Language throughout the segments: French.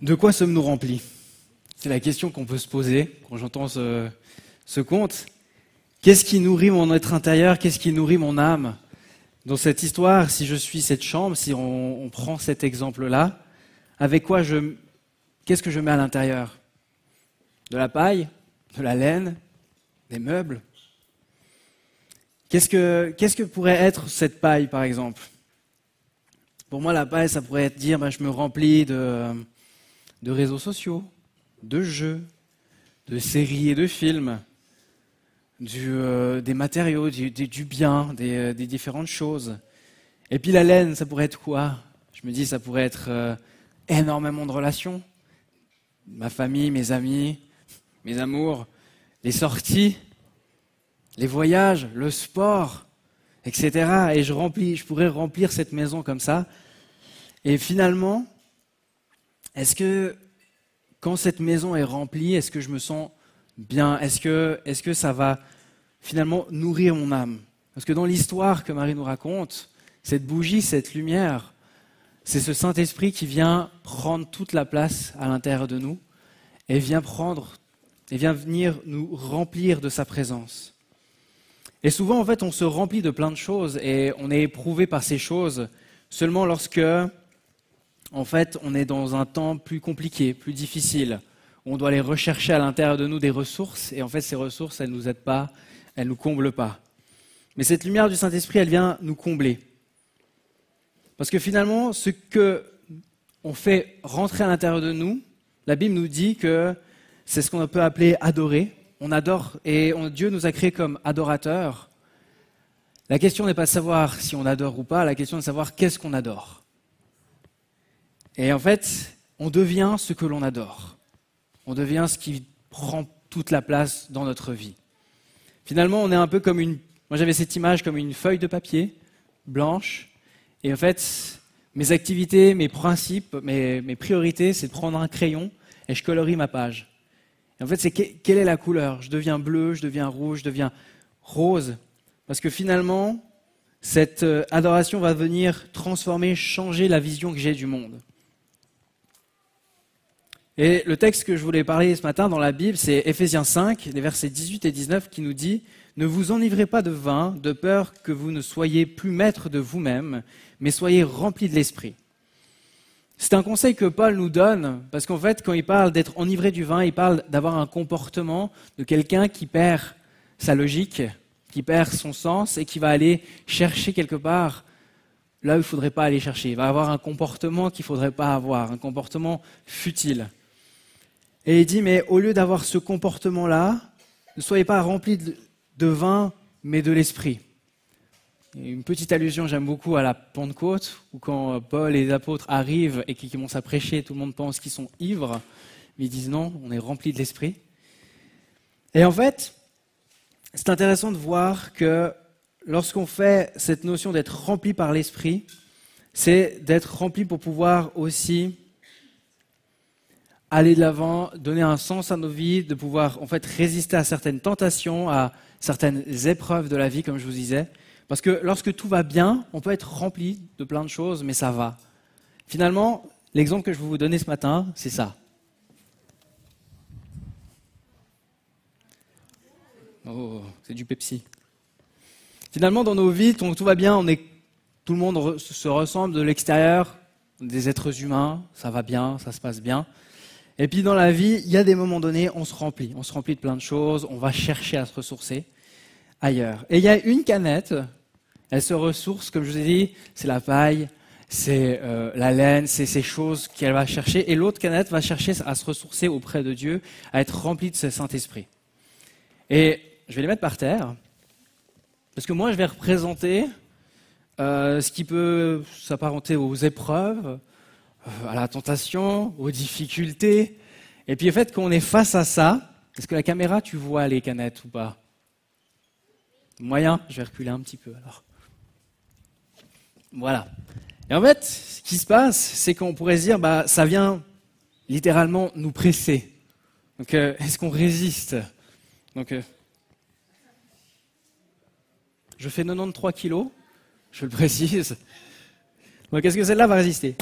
De quoi sommes-nous remplis? C'est la question qu'on peut se poser quand j'entends ce, conte. Qu'est-ce qui nourrit mon être intérieur? Qu'est-ce qui nourrit mon âme? Dans cette histoire, si je suis cette chambre, si on, prend cet exemple-là, avec quoi je, qu'est-ce que je mets à l'intérieur? De la paille? De la laine? Des meubles? Qu'est-ce que, pourrait être cette paille, par exemple? Pour moi, la paille, ça pourrait être dire, ben, je me remplis de, de réseaux sociaux, de jeux, de séries et de films, du, euh, des matériaux, du, du, bien, des, euh, des, différentes choses. Et puis la laine, ça pourrait être quoi? Je me dis, ça pourrait être euh, énormément de relations. Ma famille, mes amis, mes amours, les sorties, les voyages, le sport, etc. Et je, remplis, je pourrais remplir cette maison comme ça. Et finalement, est-ce que quand cette maison est remplie, est-ce que je me sens bien? Est-ce que, est que ça va finalement nourrir mon âme? Parce que dans l'histoire que Marie nous raconte, cette bougie, cette lumière, c'est ce Saint-Esprit qui vient prendre toute la place à l'intérieur de nous et vient prendre et vient venir nous remplir de sa présence. Et souvent, en fait, on se remplit de plein de choses et on est éprouvé par ces choses seulement lorsque, en fait, on est dans un temps plus compliqué, plus difficile, on doit aller rechercher à l'intérieur de nous des ressources et en fait, ces ressources, elles ne nous aident pas, elles ne nous comblent pas. Mais cette lumière du Saint-Esprit, elle vient nous combler. Parce que finalement, ce que on fait rentrer à l'intérieur de nous, la Bible nous dit que c'est ce qu'on peut appeler adorer on adore et Dieu nous a créés comme adorateurs. La question n'est pas de savoir si on adore ou pas, la question est de savoir qu'est-ce qu'on adore. Et en fait, on devient ce que l'on adore. On devient ce qui prend toute la place dans notre vie. Finalement, on est un peu comme une. Moi, j'avais cette image comme une feuille de papier blanche. Et en fait, mes activités, mes principes, mes, mes priorités, c'est de prendre un crayon et je colorie ma page. Et en fait, c'est quelle est la couleur? Je deviens bleu, je deviens rouge, je deviens rose. Parce que finalement, cette euh, adoration va venir transformer, changer la vision que j'ai du monde. Et le texte que je voulais parler ce matin dans la Bible, c'est Ephésiens 5, les versets 18 et 19, qui nous dit Ne vous enivrez pas de vin, de peur que vous ne soyez plus maître de vous-même, mais soyez remplis de l'esprit. C'est un conseil que Paul nous donne, parce qu'en fait, quand il parle d'être enivré du vin, il parle d'avoir un comportement de quelqu'un qui perd sa logique, qui perd son sens et qui va aller chercher quelque part là où il ne faudrait pas aller chercher. Il va avoir un comportement qu'il ne faudrait pas avoir, un comportement futile. Et il dit, mais au lieu d'avoir ce comportement-là, ne soyez pas remplis de vin, mais de l'esprit. Une petite allusion, j'aime beaucoup à la Pentecôte, où quand Paul et les apôtres arrivent et qu'ils commencent à prêcher, tout le monde pense qu'ils sont ivres, mais ils disent non, on est rempli de l'esprit. Et en fait, c'est intéressant de voir que lorsqu'on fait cette notion d'être rempli par l'esprit, c'est d'être rempli pour pouvoir aussi aller de l'avant, donner un sens à nos vies, de pouvoir en fait résister à certaines tentations, à certaines épreuves de la vie, comme je vous disais, parce que lorsque tout va bien, on peut être rempli de plein de choses, mais ça va. Finalement, l'exemple que je vais vous donner ce matin, c'est ça. Oh, c'est du Pepsi. Finalement, dans nos vies, tout va bien, on est, tout le monde se ressemble de l'extérieur, des êtres humains, ça va bien, ça se passe bien. Et puis dans la vie, il y a des moments donnés, on se remplit, on se remplit de plein de choses, on va chercher à se ressourcer ailleurs. Et il y a une canette elle se ressource, comme je vous ai dit, c'est la paille, c'est euh, la laine, c'est ces choses qu'elle va chercher. Et l'autre canette va chercher à se ressourcer auprès de Dieu, à être remplie de ce Saint-Esprit. Et je vais les mettre par terre, parce que moi, je vais représenter euh, ce qui peut s'apparenter aux épreuves, à la tentation, aux difficultés. Et puis, en fait, quand on est face à ça, est-ce que la caméra, tu vois les canettes ou pas? Moyen, je vais reculer un petit peu alors. Voilà. Et en fait, ce qui se passe, c'est qu'on pourrait se dire, bah, ça vient littéralement nous presser. Donc, euh, est-ce qu'on résiste? Donc, euh, je fais 93 kilos, je le précise. Donc, est-ce que celle-là va résister?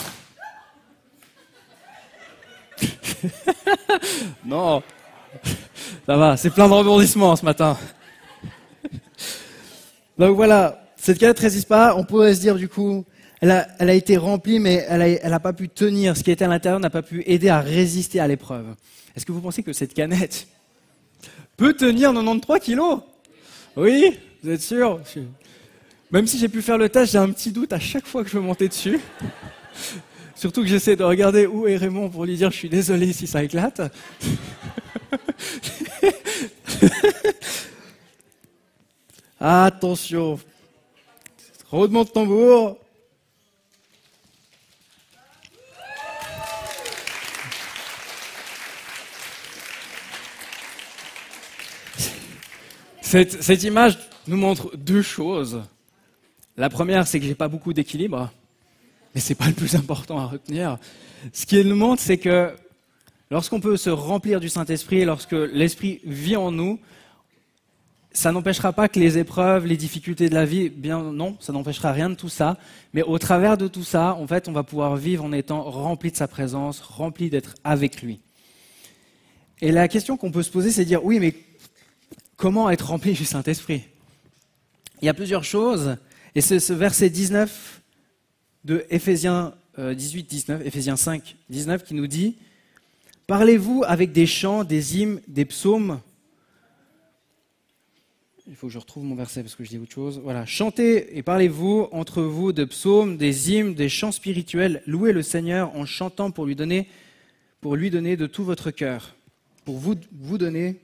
non, ça va, c'est plein de rebondissements ce matin. Donc voilà, cette canette résiste pas. On pourrait se dire du coup, elle a, elle a été remplie, mais elle n'a pas pu tenir. Ce qui était à l'intérieur n'a pas pu aider à résister à l'épreuve. Est-ce que vous pensez que cette canette peut tenir 93 kilos? Oui, vous êtes sûr? Même si j'ai pu faire le test, j'ai un petit doute à chaque fois que je monter dessus. Surtout que j'essaie de regarder où est Raymond pour lui dire je suis désolé si ça éclate. Attention. Roulement de tambour. Cette, cette, image nous montre deux choses. La première, c'est que j'ai pas beaucoup d'équilibre, mais c'est pas le plus important à retenir. Ce qu'il nous montre, c'est que lorsqu'on peut se remplir du Saint-Esprit, lorsque l'Esprit vit en nous, ça n'empêchera pas que les épreuves, les difficultés de la vie, bien non, ça n'empêchera rien de tout ça. Mais au travers de tout ça, en fait, on va pouvoir vivre en étant rempli de sa présence, rempli d'être avec lui. Et la question qu'on peut se poser, c'est de dire, oui, mais Comment être rempli du Saint-Esprit? Il y a plusieurs choses, et c'est ce verset 19 de Éphésiens 18, euh, 19, Éphésiens 5, 19 qui nous dit Parlez-vous avec des chants, des hymnes, des psaumes? Il faut que je retrouve mon verset parce que je dis autre chose. Voilà. Chantez et parlez-vous entre vous de psaumes, des hymnes, des chants spirituels. Louez le Seigneur en chantant pour lui donner, pour lui donner de tout votre cœur. Pour vous, vous donner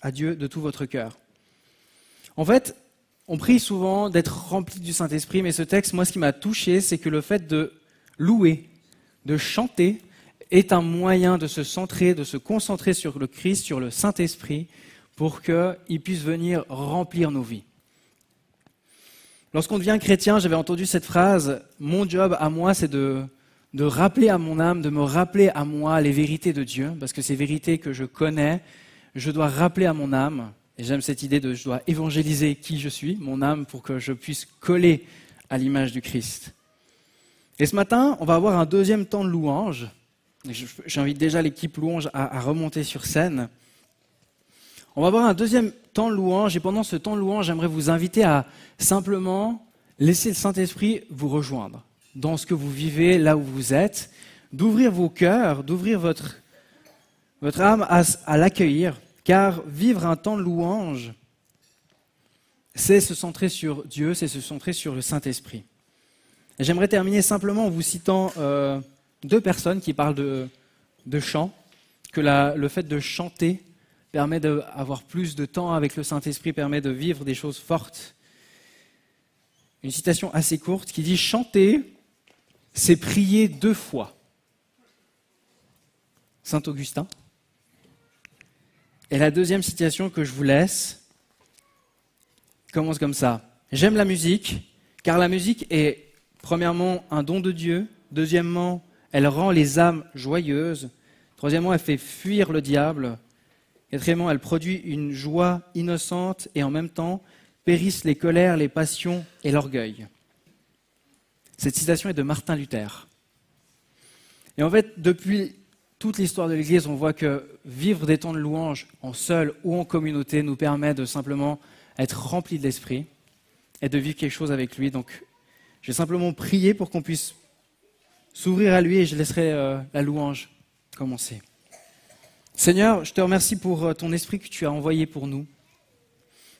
à Dieu de tout votre cœur. En fait, on prie souvent d'être rempli du Saint-Esprit, mais ce texte, moi, ce qui m'a touché, c'est que le fait de louer, de chanter, est un moyen de se centrer, de se concentrer sur le Christ, sur le Saint-Esprit, pour qu'il puisse venir remplir nos vies. Lorsqu'on devient chrétien, j'avais entendu cette phrase, mon job à moi, c'est de, de rappeler à mon âme, de me rappeler à moi les vérités de Dieu, parce que ces vérités que je connais, je dois rappeler à mon âme, et j'aime cette idée de je dois évangéliser qui je suis, mon âme, pour que je puisse coller à l'image du Christ. Et ce matin, on va avoir un deuxième temps de louange. J'invite déjà l'équipe louange à, remonter sur scène. On va avoir un deuxième temps de louange, et pendant ce temps de louange, j'aimerais vous inviter à simplement laisser le Saint-Esprit vous rejoindre dans ce que vous vivez, là où vous êtes, d'ouvrir vos cœurs, d'ouvrir votre, votre âme à l'accueillir car vivre un temps de louange, c'est se centrer sur Dieu, c'est se centrer sur le Saint-Esprit. J'aimerais terminer simplement en vous citant euh, deux personnes qui parlent de, chant, que le fait de chanter permet d'avoir plus de temps avec le Saint-Esprit, permet de vivre des choses fortes. Une citation assez courte qui dit Chanter, c'est prier deux fois. Saint Augustin. Et la deuxième citation que je vous laisse commence comme ça. J'aime la musique, car la musique est, premièrement, un don de Dieu. Deuxièmement, elle rend les âmes joyeuses. Troisièmement, elle fait fuir le diable. Quatrièmement, elle produit une joie innocente et en même temps périssent les colères, les passions et l'orgueil. Cette citation est de Martin Luther. Et en fait, depuis toute l'histoire de l'Église, on voit que vivre des temps de louange en seul ou en communauté nous permet de simplement être rempli de l'Esprit et de vivre quelque chose avec lui. Donc, je vais simplement prier pour qu'on puisse s'ouvrir à lui et je laisserai euh, la louange commencer. Seigneur, je te remercie pour euh, ton esprit que tu as envoyé pour nous.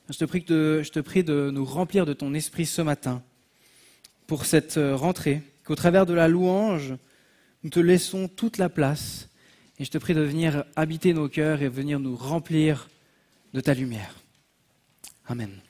Je te, prie de, je te prie de nous remplir de ton esprit ce matin pour cette euh, rentrée, qu'au travers de la louange, nous te laissons toute la place et je te prie de venir habiter nos cœurs et venir nous remplir de ta lumière. Amen.